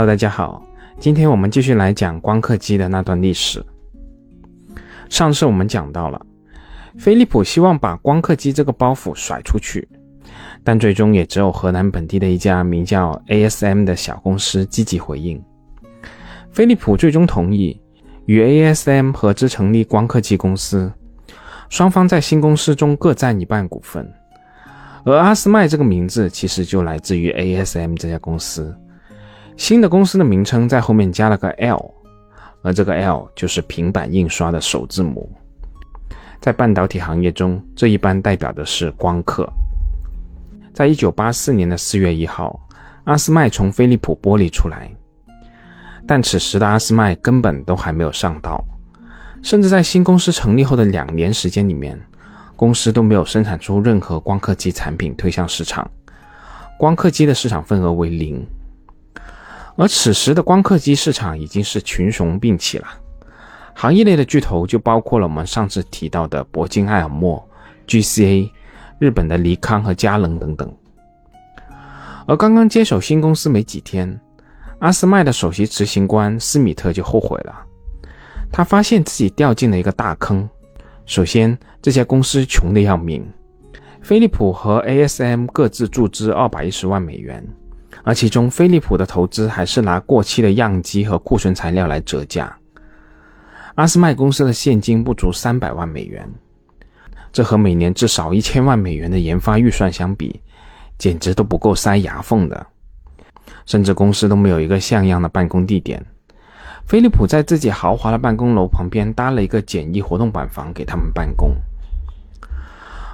Hello，大家好，今天我们继续来讲光刻机的那段历史。上次我们讲到了，飞利浦希望把光刻机这个包袱甩出去，但最终也只有河南本地的一家名叫 ASM 的小公司积极回应。飞利浦最终同意与 ASM 合资成立光刻机公司，双方在新公司中各占一半股份。而阿斯麦这个名字其实就来自于 ASM 这家公司。新的公司的名称在后面加了个 L，而这个 L 就是平板印刷的首字母。在半导体行业中，这一般代表的是光刻。在一九八四年的四月一号，阿斯麦从飞利浦剥离出来，但此时的阿斯麦根本都还没有上道，甚至在新公司成立后的两年时间里面，公司都没有生产出任何光刻机产品推向市场，光刻机的市场份额为零。而此时的光刻机市场已经是群雄并起了，行业内的巨头就包括了我们上次提到的铂金艾尔默、GCA、日本的尼康和佳能等等。而刚刚接手新公司没几天，阿斯麦的首席执行官斯米特就后悔了，他发现自己掉进了一个大坑。首先，这家公司穷得要命，飞利浦和 ASM 各自注资二百一十万美元。而其中，飞利浦的投资还是拿过期的样机和库存材料来折价。阿斯麦公司的现金不足三百万美元，这和每年至少一千万美元的研发预算相比，简直都不够塞牙缝的。甚至公司都没有一个像样的办公地点。飞利浦在自己豪华的办公楼旁边搭了一个简易活动板房给他们办公。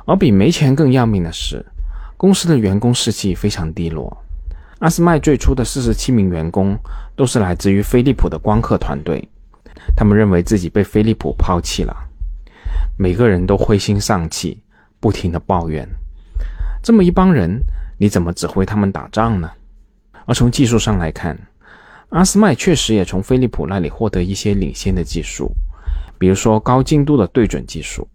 而比没钱更要命的是，公司的员工士气非常低落。阿斯麦最初的四十七名员工都是来自于飞利浦的光刻团队，他们认为自己被飞利浦抛弃了，每个人都灰心丧气，不停的抱怨。这么一帮人，你怎么指挥他们打仗呢？而从技术上来看，阿斯麦确实也从飞利浦那里获得一些领先的技术，比如说高精度的对准技术。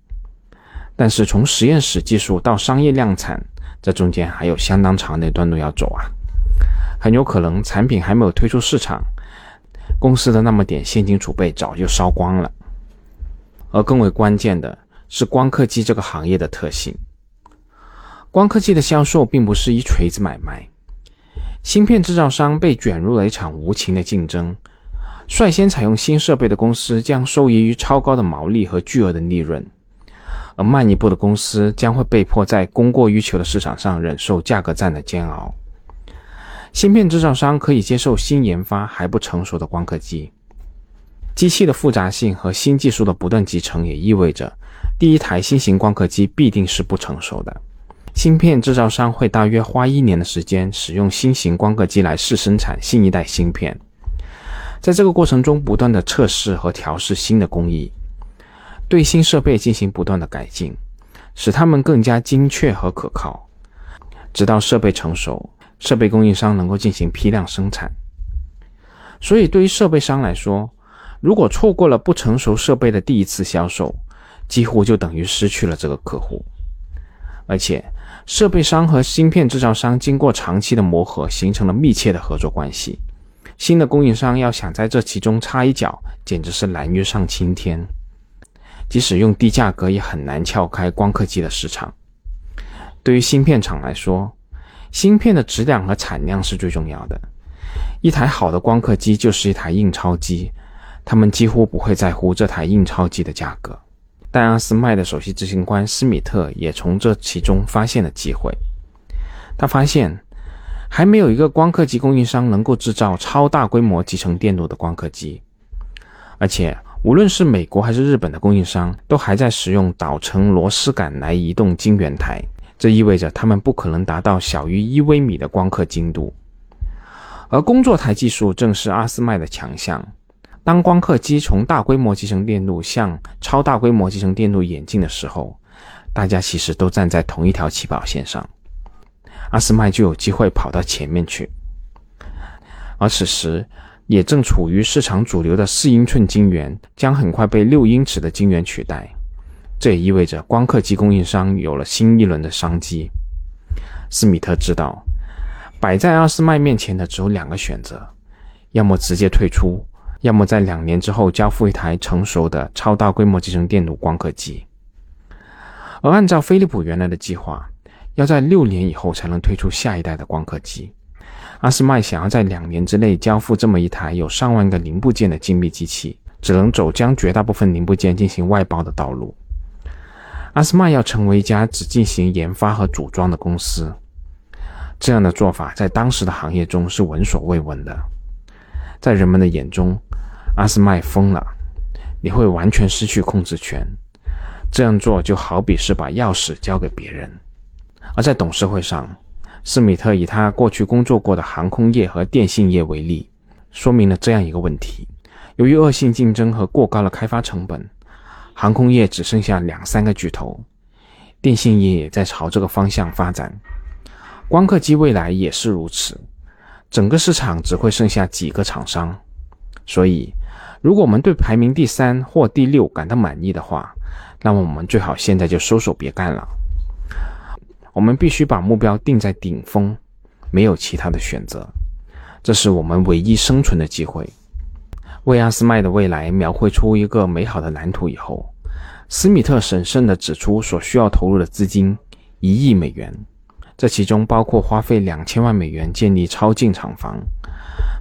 但是从实验室技术到商业量产，这中间还有相当长的一段路要走啊。很有可能产品还没有推出市场，公司的那么点现金储备早就烧光了。而更为关键的是光刻机这个行业的特性，光刻机的销售并不是一锤子买卖，芯片制造商被卷入了一场无情的竞争，率先采用新设备的公司将受益于超高的毛利和巨额的利润，而慢一步的公司将会被迫在供过于求的市场上忍受价格战的煎熬。芯片制造商可以接受新研发还不成熟的光刻机，机器的复杂性和新技术的不断集成也意味着，第一台新型光刻机必定是不成熟的。芯片制造商会大约花一年的时间使用新型光刻机来试生产新一代芯片，在这个过程中不断的测试和调试新的工艺，对新设备进行不断的改进，使它们更加精确和可靠，直到设备成熟。设备供应商能够进行批量生产，所以对于设备商来说，如果错过了不成熟设备的第一次销售，几乎就等于失去了这个客户。而且，设备商和芯片制造商经过长期的磨合，形成了密切的合作关系。新的供应商要想在这其中插一脚，简直是难于上青天。即使用低价格，也很难撬开光刻机的市场。对于芯片厂来说，芯片的质量和产量是最重要的。一台好的光刻机就是一台印钞机，他们几乎不会在乎这台印钞机的价格。戴阿斯麦的首席执行官斯米特也从这其中发现了机会。他发现，还没有一个光刻机供应商能够制造超大规模集成电路的光刻机，而且无论是美国还是日本的供应商，都还在使用导程螺丝杆来移动晶圆台。这意味着他们不可能达到小于一微米的光刻精度，而工作台技术正是阿斯麦的强项。当光刻机从大规模集成电路向超大规模集成电路演进的时候，大家其实都站在同一条起跑线上，阿斯麦就有机会跑到前面去。而此时也正处于市场主流的四英寸晶圆将很快被六英尺的晶圆取代。这也意味着光刻机供应商有了新一轮的商机。斯米特知道，摆在阿斯麦面前的只有两个选择：要么直接退出，要么在两年之后交付一台成熟的超大规模集成电路光刻机。而按照飞利浦原来的计划，要在六年以后才能推出下一代的光刻机。阿斯麦想要在两年之内交付这么一台有上万个零部件的精密机器，只能走将绝大部分零部件进行外包的道路。阿斯麦要成为一家只进行研发和组装的公司，这样的做法在当时的行业中是闻所未闻的。在人们的眼中，阿斯麦疯了，你会完全失去控制权。这样做就好比是把钥匙交给别人。而在董事会上，施米特以他过去工作过的航空业和电信业为例，说明了这样一个问题：由于恶性竞争和过高的开发成本。航空业只剩下两三个巨头，电信业也在朝这个方向发展，光刻机未来也是如此，整个市场只会剩下几个厂商。所以，如果我们对排名第三或第六感到满意的话，那么我们最好现在就收手别干了。我们必须把目标定在顶峰，没有其他的选择，这是我们唯一生存的机会。为阿斯麦的未来描绘出一个美好的蓝图以后，斯米特审慎地指出所需要投入的资金一亿美元，这其中包括花费两千万美元建立超净厂房，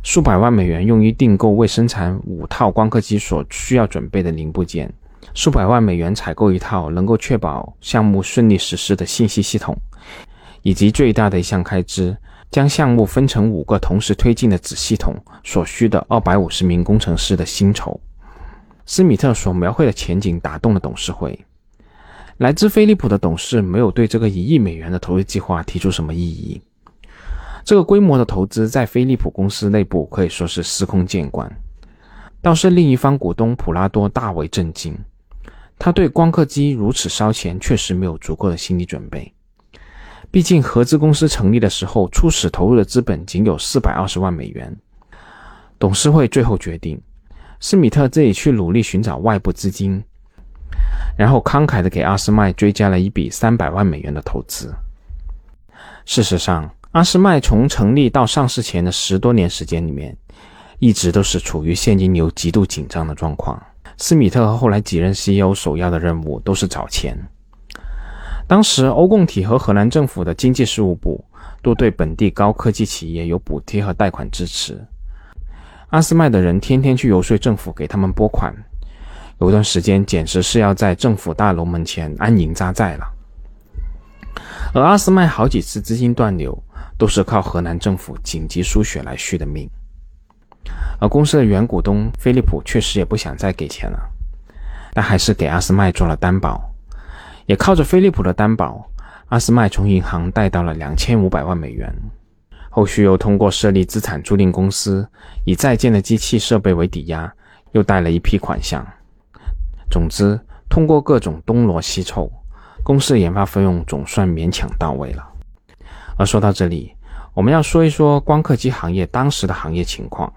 数百万美元用于订购为生产五套光刻机所需要准备的零部件，数百万美元采购一套能够确保项目顺利实施的信息系统，以及最大的一项开支。将项目分成五个同时推进的子系统所需的二百五十名工程师的薪酬。斯米特所描绘的前景打动了董事会。来自飞利浦的董事没有对这个一亿美元的投资计划提出什么异议。这个规模的投资在飞利浦公司内部可以说是司空见惯。倒是另一方股东普拉多大为震惊，他对光刻机如此烧钱确实没有足够的心理准备。毕竟，合资公司成立的时候，初始投入的资本仅有四百二十万美元。董事会最后决定，施米特自己去努力寻找外部资金，然后慷慨地给阿斯麦追加了一笔三百万美元的投资。事实上，阿斯麦从成立到上市前的十多年时间里面，一直都是处于现金流极度紧张的状况。施米特和后来几任 CEO 首要的任务都是找钱。当时，欧共体和荷兰政府的经济事务部都对本地高科技企业有补贴和贷款支持。阿斯麦的人天天去游说政府给他们拨款，有段时间简直是要在政府大楼门前安营扎寨了。而阿斯麦好几次资金断流，都是靠荷兰政府紧急输血来续的命。而公司的原股东飞利浦确实也不想再给钱了，但还是给阿斯麦做了担保。也靠着飞利浦的担保，阿斯麦从银行贷到了两千五百万美元。后续又通过设立资产租赁公司，以在建的机器设备为抵押，又贷了一批款项。总之，通过各种东挪西凑，公司研发费用总算勉强到位了。而说到这里，我们要说一说光刻机行业当时的行业情况。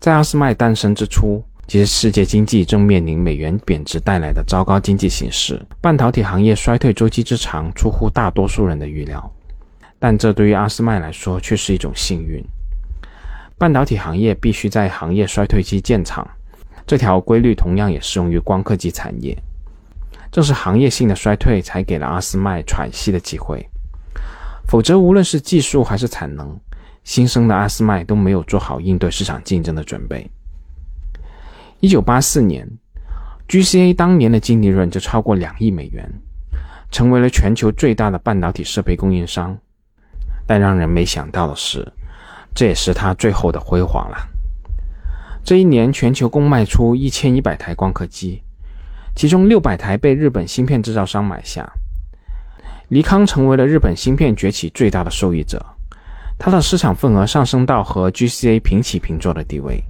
在阿斯麦诞生之初。其实，世界经济正面临美元贬值带来的糟糕经济形势，半导体行业衰退周期之长出乎大多数人的预料。但这对于阿斯麦来说却是一种幸运。半导体行业必须在行业衰退期建厂，这条规律同样也适用于光刻机产业。正是行业性的衰退，才给了阿斯麦喘息的机会。否则，无论是技术还是产能，新生的阿斯麦都没有做好应对市场竞争的准备。一九八四年，GCA 当年的净利润就超过两亿美元，成为了全球最大的半导体设备供应商。但让人没想到的是，这也是他最后的辉煌了。这一年，全球共卖出一千一百台光刻机，其中六百台被日本芯片制造商买下。尼康成为了日本芯片崛起最大的受益者，它的市场份额上升到和 GCA 平起平坐的地位。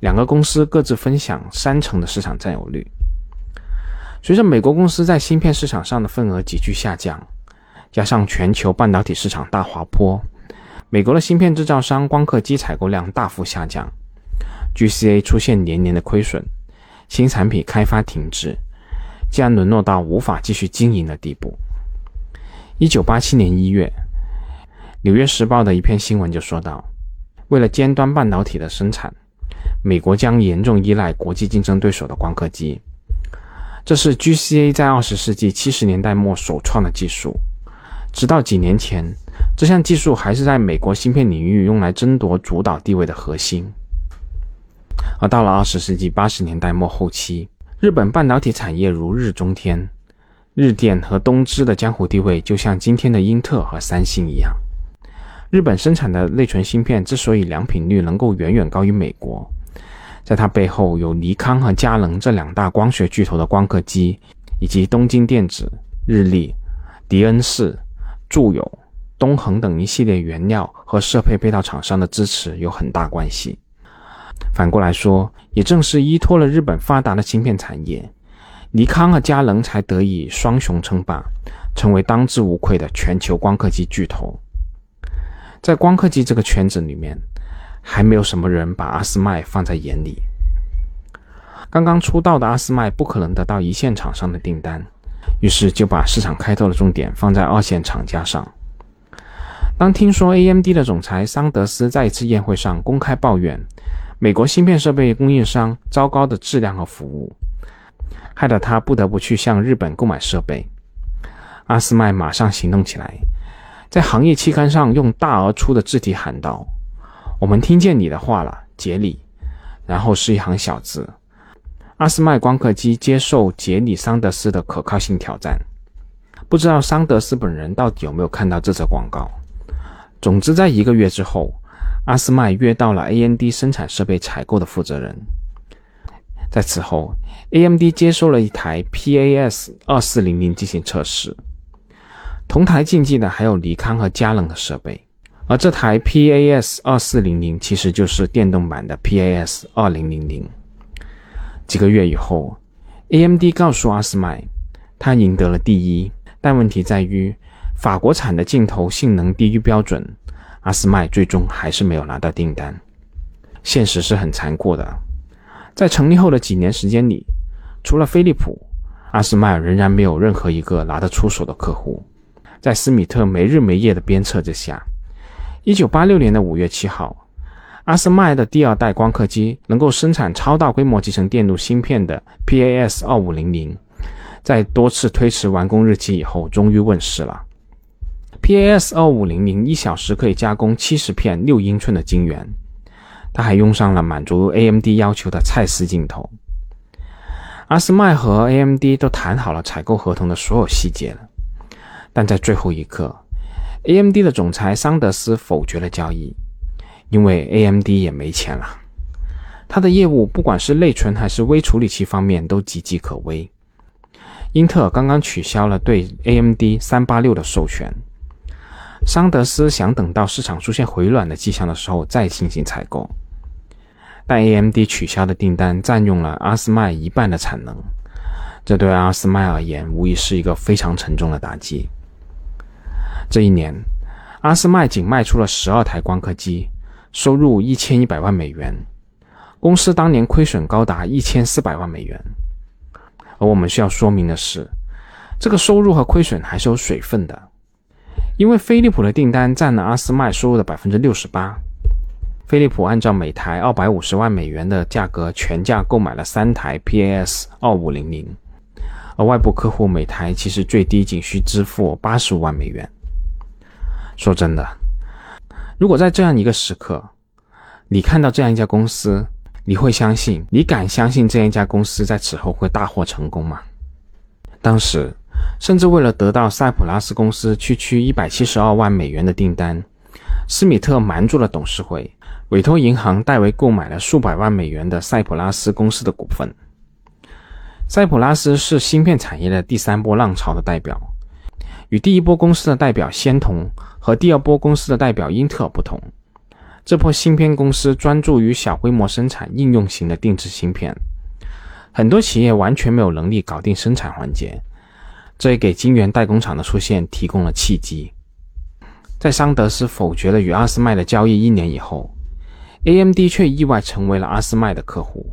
两个公司各自分享三成的市场占有率。随着美国公司在芯片市场上的份额急剧下降，加上全球半导体市场大滑坡，美国的芯片制造商光刻机采购量大幅下降，GCA 出现年年的亏损，新产品开发停滞，竟然沦落到无法继续经营的地步。一九八七年一月，《纽约时报》的一篇新闻就说道。为了尖端半导体的生产，美国将严重依赖国际竞争对手的光刻机。这是 GCA 在二十世纪七十年代末首创的技术，直到几年前，这项技术还是在美国芯片领域用来争夺主导地位的核心。而到了二十世纪八十年代末后期，日本半导体产业如日中天，日电和东芝的江湖地位就像今天的英特尔和三星一样。日本生产的内存芯片之所以良品率能够远远高于美国，在它背后有尼康和佳能这两大光学巨头的光刻机，以及东京电子、日立、迪恩士、住友、东恒等一系列原料和设备配套厂商的支持有很大关系。反过来说，也正是依托了日本发达的芯片产业，尼康和佳能才得以双雄称霸，成为当之无愧的全球光刻机巨头。在光刻机这个圈子里面，还没有什么人把阿斯麦放在眼里。刚刚出道的阿斯麦不可能得到一线厂商的订单，于是就把市场开拓的重点放在二线厂家上。当听说 AMD 的总裁桑德斯在一次宴会上公开抱怨美国芯片设备供应商糟糕的质量和服务，害得他不得不去向日本购买设备，阿斯麦马上行动起来。在行业期刊上用大而粗的字体喊道：“我们听见你的话了，杰里。”然后是一行小字：“阿斯麦光刻机接受杰里桑德斯的可靠性挑战。”不知道桑德斯本人到底有没有看到这则广告。总之，在一个月之后，阿斯麦约到了 AMD 生产设备采购的负责人。在此后，AMD 接收了一台 PAS 二四零零进行测试。同台竞技的还有尼康和佳能的设备，而这台 PAS 二四零零其实就是电动版的 PAS 二零零零。几个月以后，AMD 告诉阿斯麦，他赢得了第一，但问题在于法国产的镜头性能低于标准，阿斯麦最终还是没有拿到订单。现实是很残酷的，在成立后的几年时间里，除了飞利浦，阿斯麦仍然没有任何一个拿得出手的客户。在斯米特没日没夜的鞭策之下，一九八六年的五月七号，阿斯麦的第二代光刻机能够生产超大规模集成电路芯片的 PAS 二五零零，在多次推迟完工日期以后，终于问世了。PAS 二五零零一小时可以加工七十片六英寸的晶圆，它还用上了满足 AMD 要求的蔡司镜头。阿斯麦和 AMD 都谈好了采购合同的所有细节了。但在最后一刻，AMD 的总裁桑德斯否决了交易，因为 AMD 也没钱了。他的业务不管是内存还是微处理器方面都岌岌可危。英特尔刚刚取消了对 AMD 三八六的授权，桑德斯想等到市场出现回暖的迹象的时候再进行采购，但 AMD 取消的订单占用了阿斯麦一半的产能，这对阿斯麦而言无疑是一个非常沉重的打击。这一年，阿斯麦仅卖出了十二台光刻机，收入一千一百万美元。公司当年亏损高达一千四百万美元。而我们需要说明的是，这个收入和亏损还是有水分的，因为飞利浦的订单占了阿斯麦收入的百分之六十八。飞利浦按照每台二百五十万美元的价格全价购买了三台 PAS 二五零零，而外部客户每台其实最低仅需支付八十五万美元。说真的，如果在这样一个时刻，你看到这样一家公司，你会相信？你敢相信这样一家公司在此后会大获成功吗？当时，甚至为了得到塞普拉斯公司区区一百七十二万美元的订单，施米特瞒住了董事会，委托银行代为购买了数百万美元的塞普拉斯公司的股份。塞普拉斯是芯片产业的第三波浪潮的代表。与第一波公司的代表仙童和第二波公司的代表英特尔不同，这波芯片公司专注于小规模生产应用型的定制芯片，很多企业完全没有能力搞定生产环节，这也给晶圆代工厂的出现提供了契机。在桑德斯否决了与阿斯麦的交易一年以后，AMD 却意外成为了阿斯麦的客户。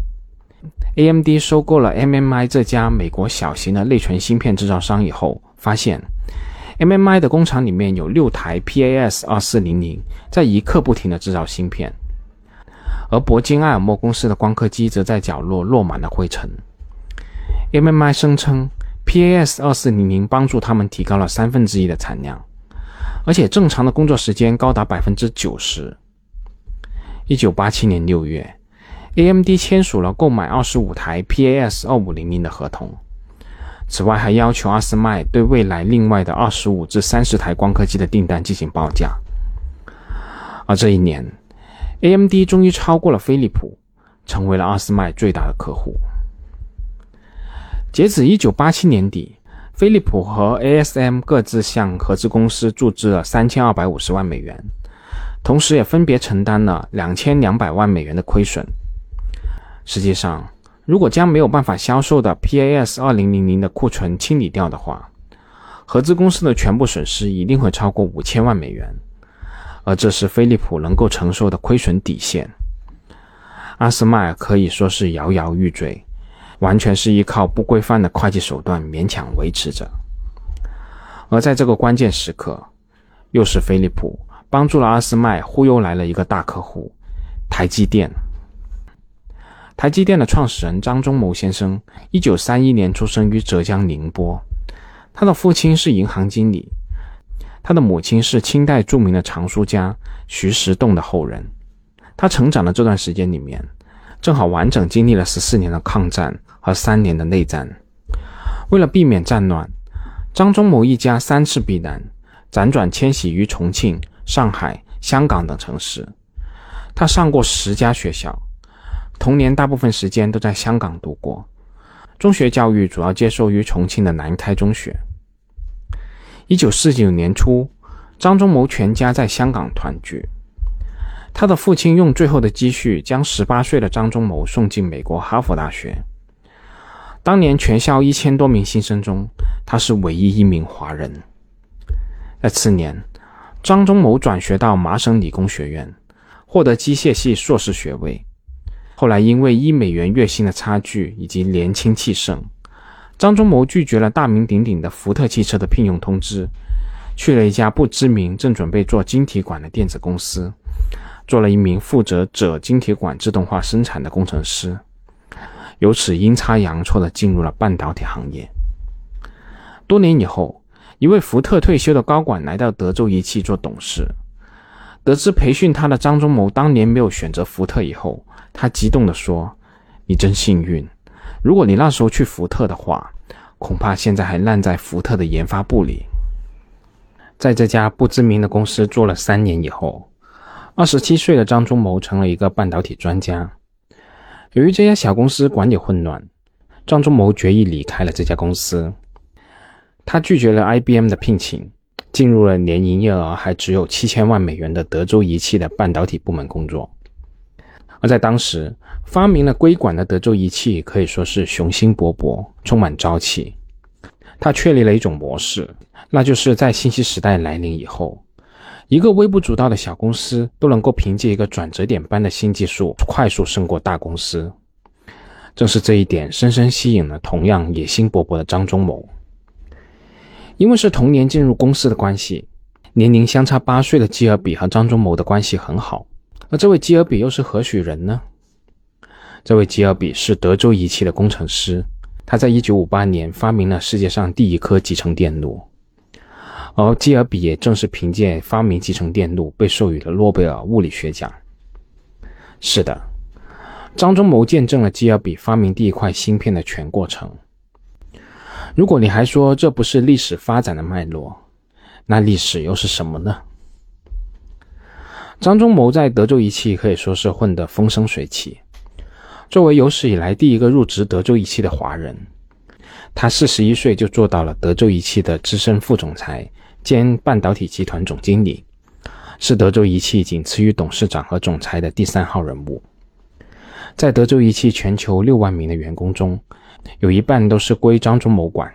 AMD 收购了 MMI 这家美国小型的内存芯片制造商以后，发现。MMI 的工厂里面有六台 PAS 二四零零，在一刻不停的制造芯片，而铂金埃尔默公司的光刻机则在角落落满了灰尘。MMI 声称，PAS 二四零零帮助他们提高了三分之一的产量，而且正常的工作时间高达百分之九十。一九八七年六月，AMD 签署了购买二十五台 PAS 二五零零的合同，此外还要求阿斯麦对未来另外的二十五至三十台光刻机的订单进行报价。而这一年，AMD 终于超过了飞利浦，成为了阿斯麦最大的客户。截止一九八七年底，飞利浦和 ASM 各自向合资公司注资了三千二百五十万美元，同时也分别承担了两千两百万美元的亏损。实际上，如果将没有办法销售的 PAS 二零零零的库存清理掉的话，合资公司的全部损失一定会超过五千万美元。而这是飞利浦能够承受的亏损底线。阿斯麦可以说是摇摇欲坠，完全是依靠不规范的会计手段勉强维持着。而在这个关键时刻，又是飞利浦帮助了阿斯麦忽悠来了一个大客户——台积电。台积电的创始人张忠谋先生，一九三一年出生于浙江宁波，他的父亲是银行经理。他的母亲是清代著名的藏书家徐石栋的后人。他成长的这段时间里面，正好完整经历了十四年的抗战和三年的内战。为了避免战乱，张忠谋一家三次避难，辗转迁徙于重庆、上海、香港等城市。他上过十家学校，童年大部分时间都在香港度过。中学教育主要接受于重庆的南开中学。一九四九年初，张忠谋全家在香港团聚。他的父亲用最后的积蓄将十八岁的张忠谋送进美国哈佛大学。当年全校一千多名新生中，他是唯一一名华人。在次年，张忠谋转学到麻省理工学院，获得机械系硕士学位。后来因为一美元月薪的差距以及年轻气盛。张忠谋拒绝了大名鼎鼎的福特汽车的聘用通知，去了一家不知名、正准备做晶体管的电子公司，做了一名负责锗晶体管自动化生产的工程师，由此阴差阳错地进入了半导体行业。多年以后，一位福特退休的高管来到德州仪器做董事，得知培训他的张忠谋当年没有选择福特以后，他激动地说：“你真幸运。”如果你那时候去福特的话，恐怕现在还烂在福特的研发部里。在这家不知名的公司做了三年以后，二十七岁的张忠谋成了一个半导体专家。由于这家小公司管理混乱，张忠谋决意离开了这家公司。他拒绝了 IBM 的聘请，进入了年营业额还只有七千万美元的德州仪器的半导体部门工作。而在当时，发明了硅管的德州仪器可以说是雄心勃勃，充满朝气。他确立了一种模式，那就是在信息时代来临以后，一个微不足道的小公司都能够凭借一个转折点般的新技术，快速胜过大公司。正是这一点，深深吸引了同样野心勃勃的张忠谋。因为是同年进入公司的关系，年龄相差八岁的基尔比和张忠谋的关系很好。而这位基尔比又是何许人呢？这位基尔比是德州仪器的工程师，他在1958年发明了世界上第一颗集成电路，而基尔比也正是凭借发明集成电路被授予了诺贝尔物理学奖。是的，张忠谋见证了基尔比发明第一块芯片的全过程。如果你还说这不是历史发展的脉络，那历史又是什么呢？张忠谋在德州仪器可以说是混得风生水起。作为有史以来第一个入职德州仪器的华人，他四十一岁就做到了德州仪器的资深副总裁兼半导体集团总经理，是德州仪器仅次于董事长和总裁的第三号人物。在德州仪器全球六万名的员工中，有一半都是归张忠谋管。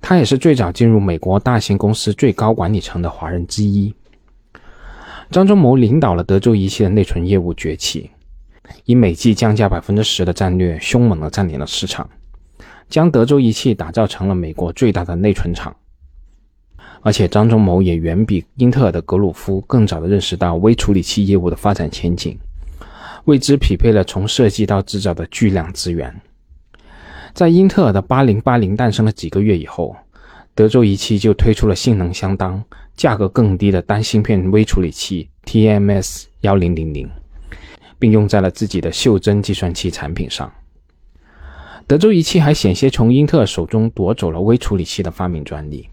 他也是最早进入美国大型公司最高管理层的华人之一。张忠谋领导了德州仪器的内存业务崛起，以每季降价百分之十的战略，凶猛地占领了市场，将德州仪器打造成了美国最大的内存厂。而且，张忠谋也远比英特尔的格鲁夫更早地认识到微处理器业务的发展前景，为之匹配了从设计到制造的巨量资源。在英特尔的八零八零诞生了几个月以后，德州仪器就推出了性能相当、价格更低的单芯片微处理器 TMS 幺零零零，并用在了自己的袖珍计算器产品上。德州仪器还险些从英特尔手中夺走了微处理器的发明专利。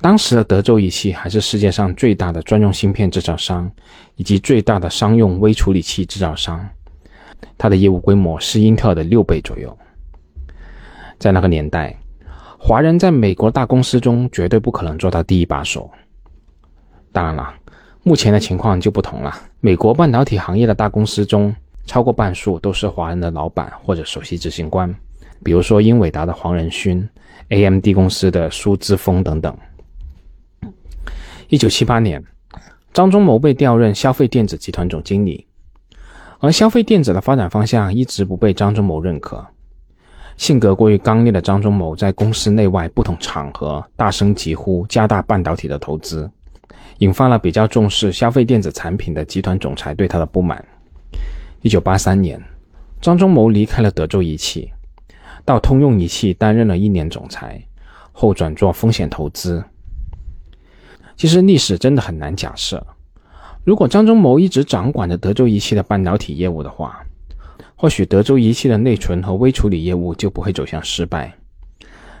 当时的德州仪器还是世界上最大的专用芯片制造商，以及最大的商用微处理器制造商，它的业务规模是英特尔的六倍左右。在那个年代，华人在美国大公司中绝对不可能做到第一把手。当然了，目前的情况就不同了。美国半导体行业的大公司中，超过半数都是华人的老板或者首席执行官，比如说英伟达的黄仁勋、AMD 公司的苏姿丰等等。一九七八年，张忠谋被调任消费电子集团总经理，而消费电子的发展方向一直不被张忠谋认可。性格过于刚烈的张忠谋在公司内外不同场合大声疾呼加大半导体的投资，引发了比较重视消费电子产品的集团总裁对他的不满。一九八三年，张忠谋离开了德州仪器，到通用仪器担任了一年总裁，后转做风险投资。其实历史真的很难假设，如果张忠谋一直掌管着德州仪器的半导体业务的话。或许德州仪器的内存和微处理业务就不会走向失败，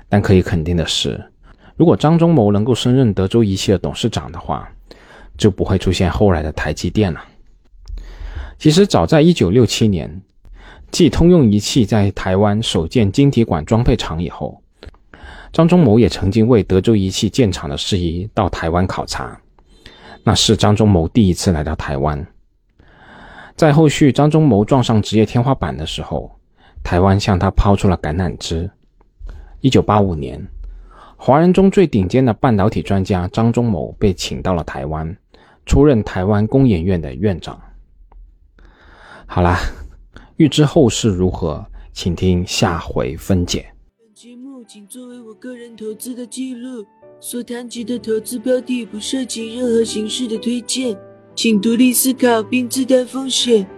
但可以肯定的是，如果张忠谋能够升任德州仪器的董事长的话，就不会出现后来的台积电了。其实早在1967年，继通用仪器在台湾首建晶体管装配厂以后，张忠谋也曾经为德州仪器建厂的事宜到台湾考察，那是张忠谋第一次来到台湾。在后续张忠谋撞上职业天花板的时候，台湾向他抛出了橄榄枝。一九八五年，华人中最顶尖的半导体专家张忠谋被请到了台湾，出任台湾工研院的院长。好啦，欲知后事如何，请听下回分解。本节目仅作为我个人投资的记录，所谈及的投资标的不涉及任何形式的推荐。请独立思考并自担风险。